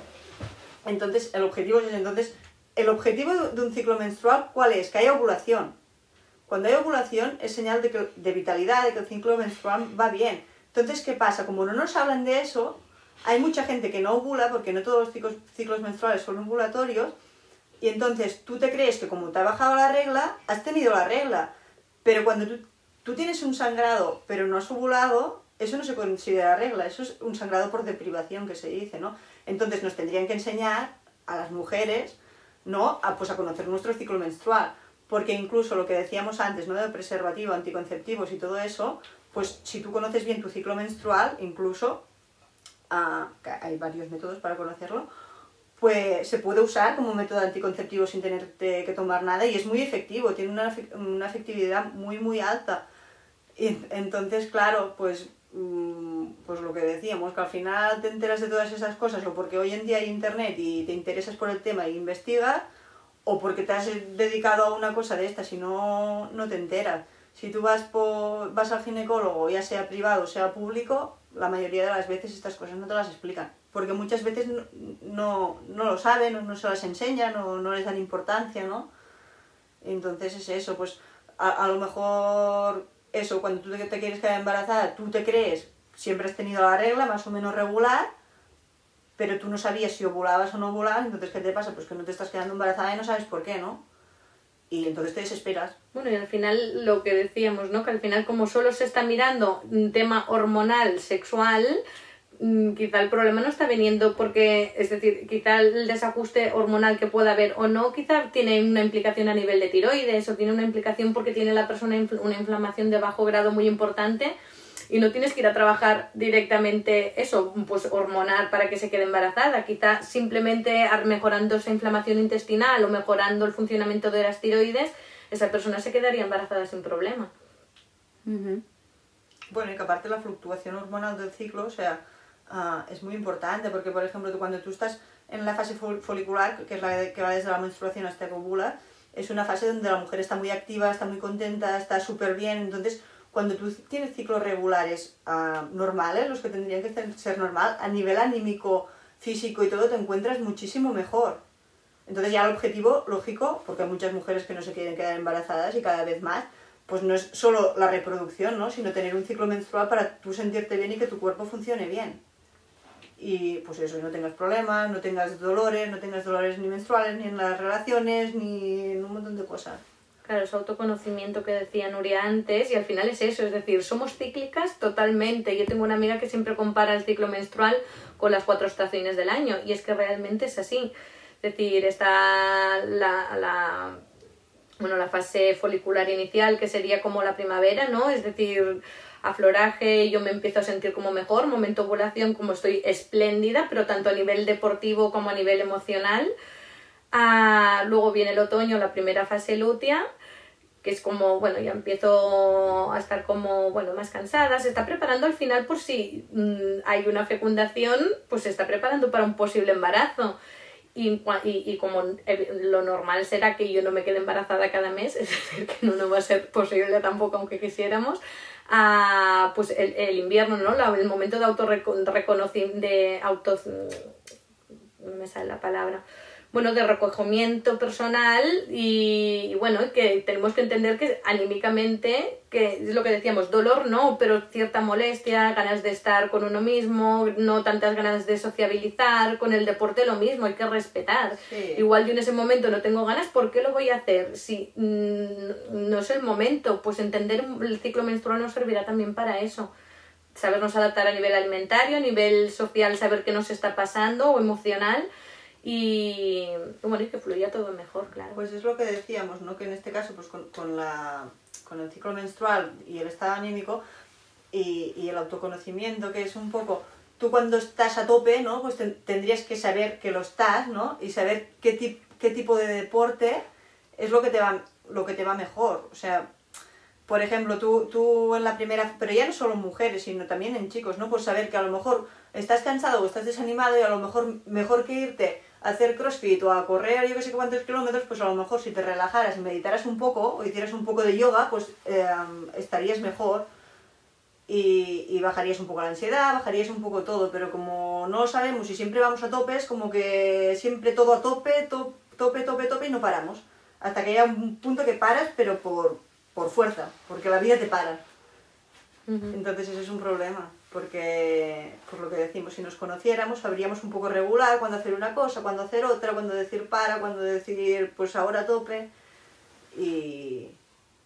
Entonces, el objetivo es entonces, el objetivo de de un ciclo menstrual, ¿cuál es? Que haya ovulación. Cuando hay ovulación es señal de, que, de vitalidad, de que el ciclo menstrual va bien. Entonces, ¿qué pasa? Como no nos hablan de eso, hay mucha gente que no ovula, porque no todos los ciclos, menstruales son ovulatorios, y entonces tú te crees que como te ha bajado la regla, has tenido la regla. Pero cuando tú, tú tienes un sangrado, pero no has ovulado, eso no se considera regla, eso es un sangrado por deprivación que se dice, ¿no? Entonces nos tendrían que enseñar a las mujeres, ¿no? A, pues a conocer nuestro ciclo menstrual, porque incluso lo que decíamos antes, ¿no? De preservativo, anticonceptivos y todo eso, pues si tú conoces bien tu ciclo menstrual, incluso, hay varios métodos para conocerlo, pues se puede usar como método anticonceptivo sin tener que tomar nada y es muy efectivo, tiene una, una efectividad muy muy alta. Y entonces, claro, pues, mm, pues lo que decíamos, que al final te enteras de todas esas cosas o porque hoy en día hay internet y te interesas por el tema e investigas o porque te has dedicado a una cosa de estas y no, no te enteras. Si tú vas, por, vas al ginecólogo, ya sea privado o sea público, la mayoría de las veces estas cosas no te las explican porque muchas veces no, lo saben, no, se las enseñan, o no les dan importancia, ¿no? Entonces es eso, pues a, lo mejor eso, cuando tú te, te, quieres quedar embarazada, tú te crees, siempre has tenido la regla más o menos regular, pero tú no sabías si ovulabas o no ovulabas, entonces ¿qué te pasa? Pues que no te estás quedando embarazada y no sabes por qué, ¿no? Y entonces te desesperas. Bueno, y al final lo que decíamos, ¿no? Que al final como solo se está mirando un tema hormonal, sexual, Mm, quizá el problema no está viniendo porque, es decir, quizá el desajuste hormonal que pueda haber o no, quizá tiene una implicación a nivel de tiroides o tiene una implicación porque tiene la persona una inflamación de bajo grado muy importante y no tienes que ir a trabajar directamente eso, pues hormonal para que se quede embarazada. Quizá simplemente mejorando esa inflamación intestinal o mejorando el funcionamiento de las tiroides, esa persona se quedaría embarazada sin problema. Bueno, y que aparte la fluctuación hormonal del ciclo, o sea, Ah, es muy importante porque, por ejemplo, cuando tú estás en la fase folicular, que es la que va desde la menstruación hasta que ovula, es una fase donde la mujer está muy activa, está muy contenta, está súper bien. Entonces, cuando tú tienes ciclos regulares ah, normales, los que tendrían que ser normal, a nivel anímico, físico y todo, te encuentras muchísimo mejor. Entonces ya el objetivo, lógico, porque hay muchas mujeres que no se quieren quedar embarazadas y cada vez más, pues no es solo la reproducción, ¿no? sino tener un ciclo menstrual para tú sentirte bien y que tu cuerpo funcione bien y pues eso, no tengas problemas, no tengas dolores, no tengas dolores ni menstruales, ni en las relaciones, ni en un montón de cosas. Claro, es autoconocimiento que decía Nuria antes y al final es eso, es decir, somos cíclicas totalmente. Yo tengo una amiga que siempre compara el ciclo menstrual con las cuatro estaciones del año y es que realmente es así. Es decir, está la, la, bueno, la fase folicular inicial que sería como la primavera, ¿no? Es decir, afloraje, yo me empiezo a sentir como mejor, momento ovulación como estoy espléndida, pero tanto a nivel deportivo como a nivel emocional. Ah, luego viene el otoño, la primera fase lútea, que es como, bueno, ya empiezo a estar como, bueno, más cansada, se está preparando al final por si mm, hay una fecundación, pues se está preparando para un posible embarazo. Y, y, como lo normal será que yo no me quede embarazada cada mes, es decir, que no, no va a ser posible tampoco aunque quisiéramos, a pues el, el invierno, ¿no? el momento de autorreconocimiento, de auto... no me sale la palabra bueno, de recogimiento personal y, bueno, que tenemos que entender que anímicamente, que es lo que decíamos, dolor no, pero cierta molestia, ganas de estar con uno mismo, no tantas ganas de sociabilizar, con el deporte lo mismo, hay que respetar. Igual yo en ese momento no tengo ganas, ¿por qué lo voy a hacer? Si mm, no es el momento, pues entender el ciclo menstrual nos servirá también para eso sabernos adaptar a nivel alimentario, a nivel social, saber qué nos está pasando o emocional y bueno, y que fluya todo mejor, claro. Pues es lo que decíamos, ¿no? Que en este caso, pues con, con, la, con el ciclo menstrual y el estado anímico y, y, el autoconocimiento, que es un poco, tú cuando estás a tope, ¿no? Pues tendrías que saber que lo estás, ¿no? Y saber qué, qué tipo de deporte es lo que te va, lo que te va mejor. O sea, por ejemplo, tú, tú en la primera, pero ya no solo en mujeres, sino también en chicos, ¿no? Pues saber que a lo mejor estás cansado o estás desanimado y a lo mejor mejor que irte hacer crossfit o a correr yo que sé cuántos kilómetros, pues a lo mejor si te relajaras y meditaras un poco o hicieras un poco de yoga, pues em, estarías mejor y, bajarías un poco la ansiedad, bajarías un poco todo, pero como no lo sabemos y siempre vamos a tope, es como que siempre todo a tope, tope, tope, tope y no paramos. Hasta que haya un punto que paras, pero por, por fuerza, porque la vida te para. Entonces ese es un problema porque, por lo que decimos, si nos conociéramos, sabríamos un poco regular cuándo hacer una cosa, cuándo hacer otra, cuándo decir para, cuándo decir pues ahora tope. Y,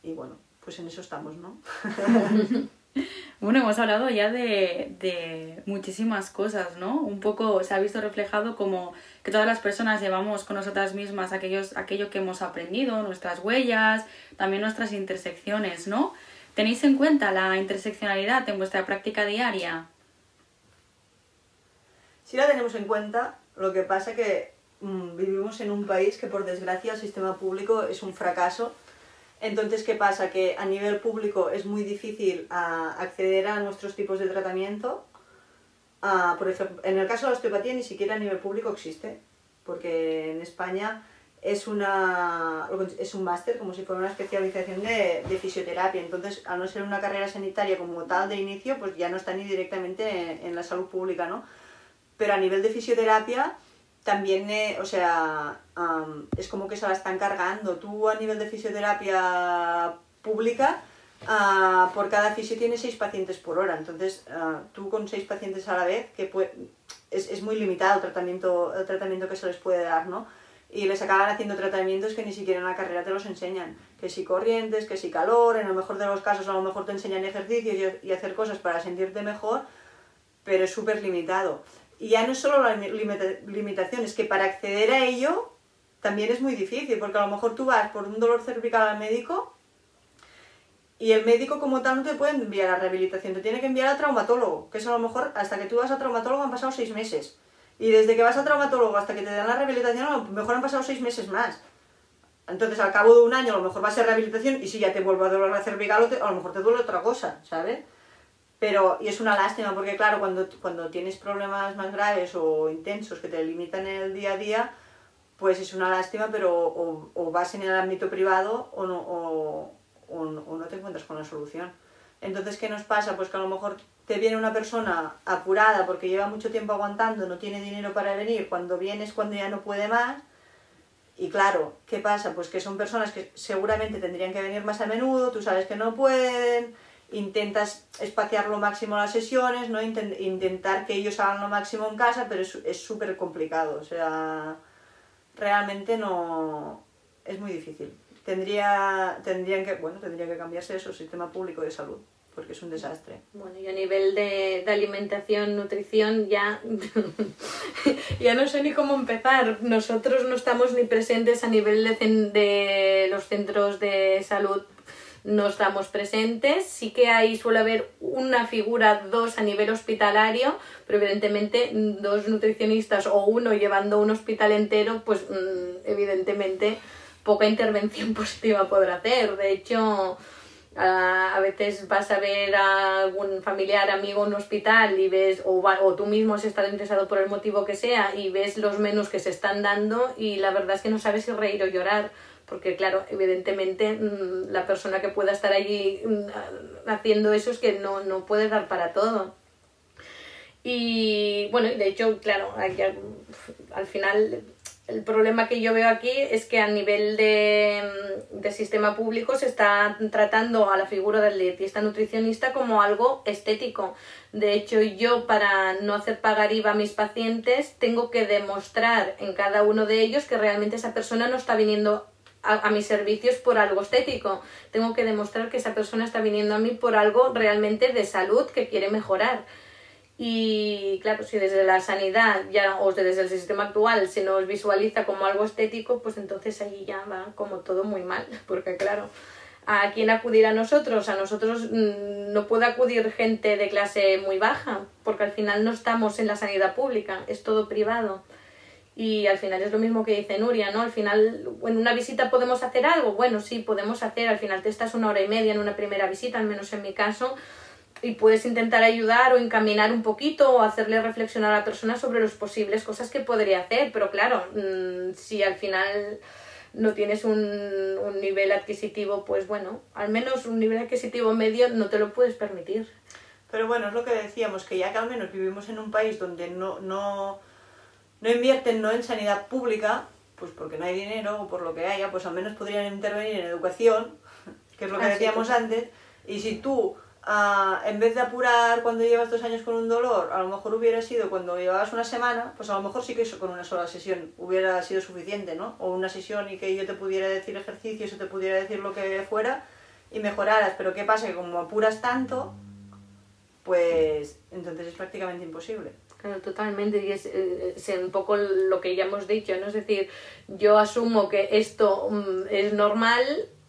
y bueno, pues en eso estamos, ¿no? Bueno, hemos hablado ya de, de, muchísimas cosas, ¿no? Un poco se ha visto reflejado como que todas las personas llevamos con nosotras mismas aquellos, aquello que hemos aprendido, nuestras huellas, también nuestras intersecciones, ¿no? ¿Tenéis en cuenta la interseccionalidad en vuestra práctica diaria? Sí la tenemos en cuenta, lo que pasa que mmm, vivimos en un país que por desgracia el sistema público es un fracaso entonces, ¿qué pasa? Que a nivel público es muy difícil uh, acceder a nuestros tipos de tratamiento. Uh, por ejemplo, en el caso de la osteopatía ni siquiera a nivel público existe, porque en España es, una, es un máster, como si fuera una especialización de, de, fisioterapia. Entonces, al no ser una carrera sanitaria como tal de inicio, pues ya no está ni directamente en, en la salud pública, ¿no? Pero a nivel de fisioterapia, también, eh, o sea, um, es como que se la están cargando. Tú a nivel de fisioterapia pública, uh, por cada fisio tienes seis pacientes por hora. Entonces, uh, tú con seis pacientes a la vez, que puede, es, es, muy limitado el tratamiento, el tratamiento que se les puede dar, ¿no? Y les acaban haciendo tratamientos que ni siquiera en la carrera te los enseñan. Que si corrientes, que si calor, en el mejor de los casos a lo mejor te enseñan ejercicios y, hacer cosas para sentirte mejor, pero es súper limitado. Y ya no es solo la limita limitación, es que para acceder a ello también es muy difícil, porque a lo mejor tú vas por un dolor cervical al médico y el médico como tal no te puede enviar a rehabilitación, te tiene que enviar a traumatólogo, que es a lo mejor hasta que tú vas a traumatólogo han pasado seis meses. Y desde que vas a traumatólogo hasta que te dan la rehabilitación, a lo mejor han pasado seis meses más. Entonces, al cabo de un año, a lo mejor va a ser rehabilitación y si ya te vuelve a doler la cervical, a lo mejor te duele otra cosa, ¿sabes? Pero, y es una lástima porque claro, cuando, cuando tienes problemas más graves o intensos que te limitan el día a día, pues es una lástima, pero o, vas en el ámbito privado o no, o, o no te encuentras con la solución. Entonces, ¿qué nos pasa? Pues que a lo mejor te viene una persona apurada porque lleva mucho tiempo aguantando, no tiene dinero para venir, cuando vienes cuando ya no puede más. Y claro, ¿qué pasa? Pues que son personas que seguramente tendrían que venir más a menudo, tú sabes que no pueden, intentas espaciar lo máximo las sesiones, ¿no? Intent intentar que ellos hagan lo máximo en casa, pero es súper complicado, o sea, realmente no... es muy difícil. Tendría, tendrían que, bueno, tendría que cambiarse eso, sistema público de salud, porque es un desastre. Bueno, y a nivel de, de alimentación, nutrición, ya, ya no sé ni cómo empezar. Nosotros no estamos ni presentes a nivel de, de los centros de salud no estamos presentes. Sí que ahí suele haber una figura, dos a nivel hospitalario, pero evidentemente dos nutricionistas o uno llevando un hospital entero, pues mm, evidentemente poca intervención positiva podrá hacer. De hecho, a veces vas a ver a algún familiar, amigo en un hospital y ves, o, o tú mismo has estado interesado por el motivo que sea y ves los menús que se están dando y la verdad es que no sabes si reír o llorar porque claro, evidentemente mm, la persona que pueda estar allí mm, haciendo eso es que no, no puede dar para todo. Y bueno, de hecho, claro, al final el problema que yo veo aquí es que a nivel de, mm, de, sistema público se está tratando a la figura del dietista nutricionista como algo estético. De hecho, yo para no hacer pagar IVA a mis pacientes tengo que demostrar en cada uno de ellos que realmente esa persona no está viniendo a, mis servicios por algo estético. Tengo que demostrar que esa persona está viniendo a mí por algo realmente de salud que quiere mejorar. Y claro, si desde la sanidad ya o desde el sistema actual se nos visualiza como algo estético, pues entonces ahí ya va como todo muy mal, porque claro, ¿a quién acudir a nosotros? A nosotros mm, no puede acudir gente de clase muy baja, porque al final no estamos en la sanidad pública, es todo privado. Y al final es lo mismo que dice Nuria, ¿no? Al final, en una visita podemos hacer algo. Bueno, sí, podemos hacer. Al final te estás una hora y media en una primera visita, al menos en mi caso, y puedes intentar ayudar o encaminar un poquito o hacerle reflexionar a la persona sobre las posibles cosas que podría hacer. Pero claro, mm, si al final no tienes un, un nivel adquisitivo, pues bueno, al menos un nivel adquisitivo medio no te lo puedes permitir. Pero bueno, es lo que decíamos, que ya que al menos vivimos en un país donde no, no no invierten no en sanidad pública, pues porque no hay dinero o por lo que haya, pues al menos podrían intervenir en educación, que es lo que decíamos antes, y si tú, uh, en vez de apurar cuando llevas dos años con un dolor, a lo mejor hubiera sido cuando llevabas una semana, pues a lo mejor sí que eso con una sola sesión hubiera sido suficiente, ¿no? O una sesión y que yo te pudiera decir ejercicios o te pudiera decir lo que fuera y mejoraras, pero ¿qué pasa? Que como apuras tanto, pues entonces es prácticamente imposible. Claro, totalmente. Y es, eh, un poco lo que ya hemos dicho, ¿no? Es decir, yo asumo que esto mm, es normal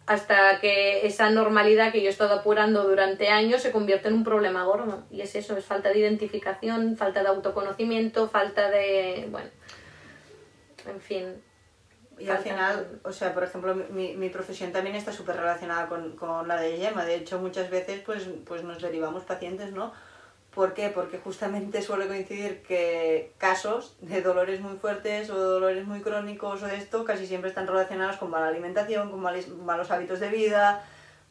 hasta que esa normalidad que yo he estado apurando durante años se convierte en un problema gordo. Y es eso, es falta de identificación, falta de autoconocimiento, falta de... bueno, en fin. Y al final, o sea, por ejemplo, mi, mi profesión también está súper relacionada con, con la de Gemma. De hecho, muchas veces pues, pues nos derivamos pacientes, ¿no? ¿Por qué? Porque justamente suele coincidir que casos de dolores muy fuertes o dolores muy crónicos o esto casi siempre están relacionados con mala alimentación, con malos hábitos de vida,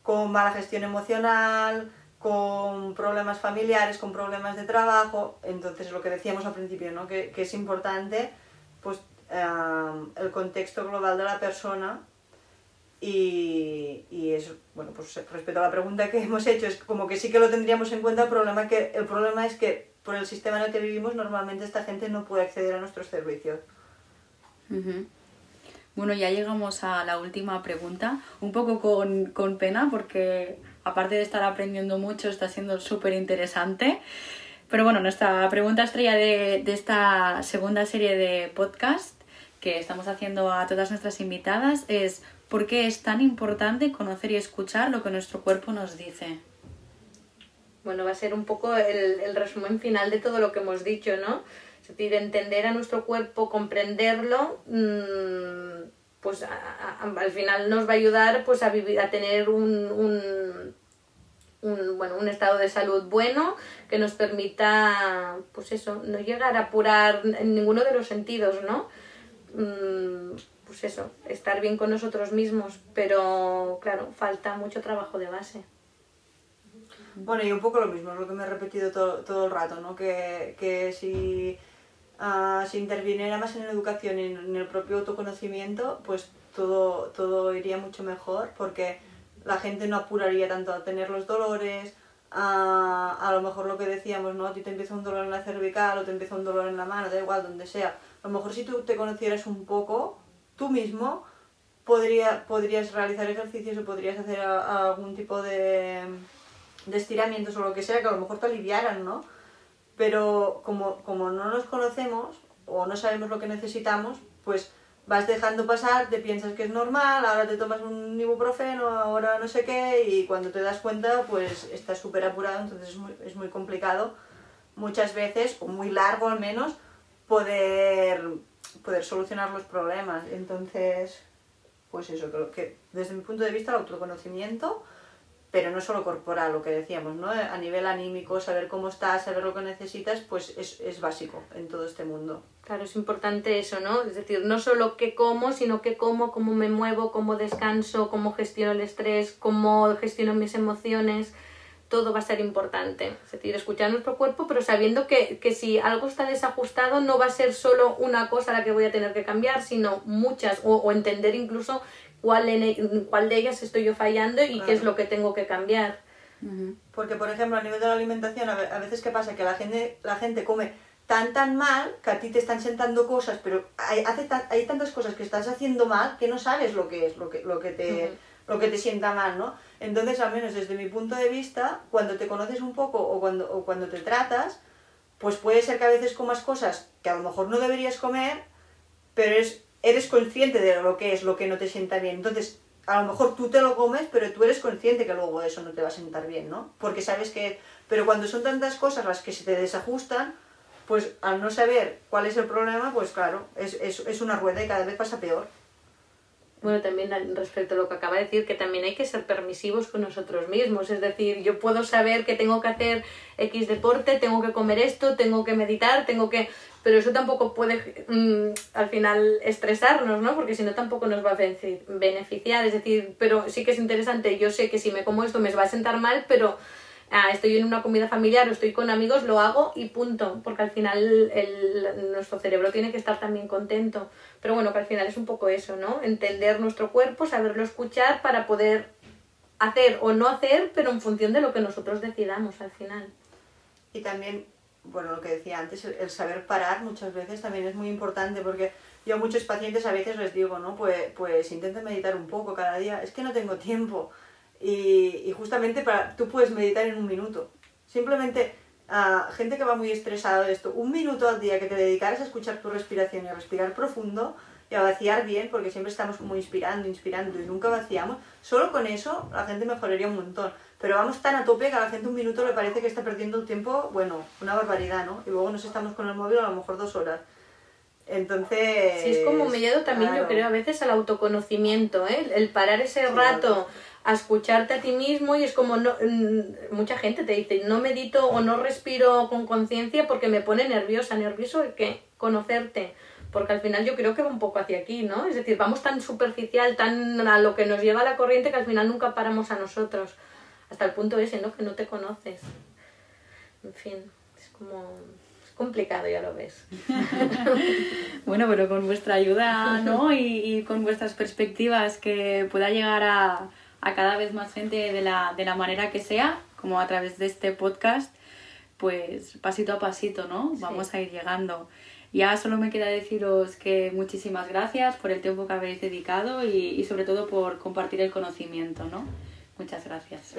con mala gestión emocional, con problemas familiares, con problemas de trabajo. Entonces, lo que decíamos al principio, ¿no? Que, que es importante pues, eh, el contexto global de la persona y, y es, bueno, pues respecto a la pregunta que hemos hecho, es como que sí que lo tendríamos en cuenta, el problema, que, el problema es que por el sistema en el que vivimos normalmente esta gente no puede acceder a nuestros servicios. Bueno, ya llegamos a la última pregunta, un poco con, con pena porque aparte de estar aprendiendo mucho está siendo súper interesante. Pero bueno, nuestra pregunta estrella de, de esta segunda serie de podcast que estamos haciendo a todas nuestras invitadas es ¿por qué es tan importante conocer y escuchar lo que nuestro cuerpo nos dice? Bueno, va a ser un poco el, resumen final de todo lo que hemos dicho, ¿no? Es decir, entender a nuestro cuerpo, comprenderlo, mm, pues al final nos va a ayudar pues a vivir, a tener un, bueno, un estado de salud bueno que nos permita, pues eso, no llegar a apurar en ninguno de los sentidos, ¿no? Pues eso, estar bien con nosotros mismos, pero claro, falta mucho trabajo de base. Bueno, y un poco lo mismo, es lo que me he repetido todo, todo el rato, ¿no? Que, que si ah, se interviniera más en la educación y en el propio autoconocimiento, pues todo, todo iría mucho mejor, porque la gente no apuraría tanto a tener los dolores, a, a lo mejor lo que decíamos, ¿no? A ti te empieza un dolor en la cervical o te empieza un dolor en la mano, da igual, donde sea. A lo mejor si tú te conocieras un poco, tú mismo, podría, podrías realizar ejercicios o podrías hacer algún tipo de, de estiramientos o lo que sea que a lo mejor te aliviaran, ¿no? Pero como, como no nos conocemos o no sabemos lo que necesitamos, pues vas dejando pasar, te piensas que es normal, ahora te tomas un ibuprofeno, ahora no sé qué, y cuando te das cuenta, pues estás súper apurado, entonces es muy, es muy complicado muchas veces, o muy largo al menos, poder, poder solucionar los problemas. Entonces, pues eso, creo que desde mi punto de vista el autoconocimiento, pero no solo corporal, lo que decíamos, ¿no? A nivel anímico, saber cómo estás, saber lo que necesitas, pues es, es básico en todo este mundo. Claro, es importante eso, ¿no? Es decir, no solo qué como, sino qué como, cómo me muevo, cómo descanso, cómo gestiono el estrés, cómo gestiono mis emociones. Todo va a ser importante. Es decir, escuchar nuestro cuerpo, pero sabiendo que, que si algo está desajustado, no va a ser solo una cosa la que voy a tener que cambiar, sino muchas, o, o entender incluso cuál, en e- cuál de ellas estoy yo fallando y qué es lo que tengo que cambiar. Porque, por ejemplo, a nivel de la alimentación, a ve- a veces, ¿qué pasa? Que la gente, la gente come tan, tan mal que a ti te están sentando cosas, pero hay, hace tan- hay tantas cosas que estás haciendo mal que no sabes lo que es, lo que, lo que, te. Lo que te sienta mal, ¿no? Entonces, al menos desde mi punto de vista, cuando te conoces un poco o cuando, o cuando te tratas, pues puede ser que a veces comas cosas que a lo mejor no deberías comer, pero es, eres consciente de lo que es lo que no te sienta bien. Entonces, a lo mejor tú te lo comes, pero tú eres consciente que luego eso no te va a sentar bien, ¿no? Porque sabes que... Pero cuando son tantas cosas las que se te desajustan, pues al no saber cuál es el problema, pues claro, es, es, es una rueda y cada vez pasa peor. Bueno, también respecto a lo que acaba de decir, que también hay que ser permisivos con nosotros mismos. Es decir, yo puedo saber que tengo que hacer X deporte, tengo que comer esto, tengo que meditar, tengo que... Pero eso tampoco puede mm, al final estresarnos, ¿no? Porque si no tampoco nos va a benefi- beneficiar. Es decir, pero sí que es interesante. Yo sé que si me como esto me va a sentar mal, pero ah, estoy en una comida familiar o estoy con amigos, lo hago y punto. Porque al final el- nuestro cerebro tiene que estar también contento. Pero bueno, que al final es un poco eso, ¿no? Entender nuestro cuerpo, saberlo escuchar para poder hacer o no hacer, pero en función de lo que nosotros decidamos al final. Y también, bueno, lo que decía antes, el, saber parar muchas veces también es muy importante porque yo a muchos pacientes a veces les digo, ¿no? Pues, pues intenten meditar un poco cada día. Es que no tengo tiempo. Y, y justamente para, tú puedes meditar en un minuto. Simplemente a gente que va muy estresada de esto, un minuto al día que te dedicaras a escuchar tu respiración y a respirar profundo y a vaciar bien, porque siempre estamos como inspirando, inspirando y nunca vaciamos, solo con eso la gente mejoraría un montón. Pero vamos tan a tope que a la gente un minuto le parece que está perdiendo el tiempo, bueno, una barbaridad, ¿no? Y luego nos estamos con el móvil a lo mejor dos horas. Entonces... Sí, es como miedo también, yo creo, a veces al autoconocimiento, ¿eh? El parar ese rato a escucharte a ti mismo y es como, no, mm, mucha gente te dice, no medito o no respiro con conciencia porque me pone nerviosa. ¿Nervioso de qué? Conocerte. Porque al final yo creo que va un poco hacia aquí, ¿no? Es decir, vamos tan superficial, tan a lo que nos lleva la corriente que al final nunca paramos a nosotros. Hasta el punto ese, ¿no? Que no te conoces. En fin, es como... Es complicado, ya lo ves. Bueno, pero con vuestra ayuda, ¿no? Y con vuestras perspectivas que pueda llegar a, a cada vez más gente de la, de la manera que sea, como a través de este podcast, pues pasito a pasito, ¿no? Vamos a ir llegando. Ya solo me queda deciros que muchísimas gracias por el tiempo que habéis dedicado y, y sobre todo por compartir el conocimiento, ¿no? Muchas gracias.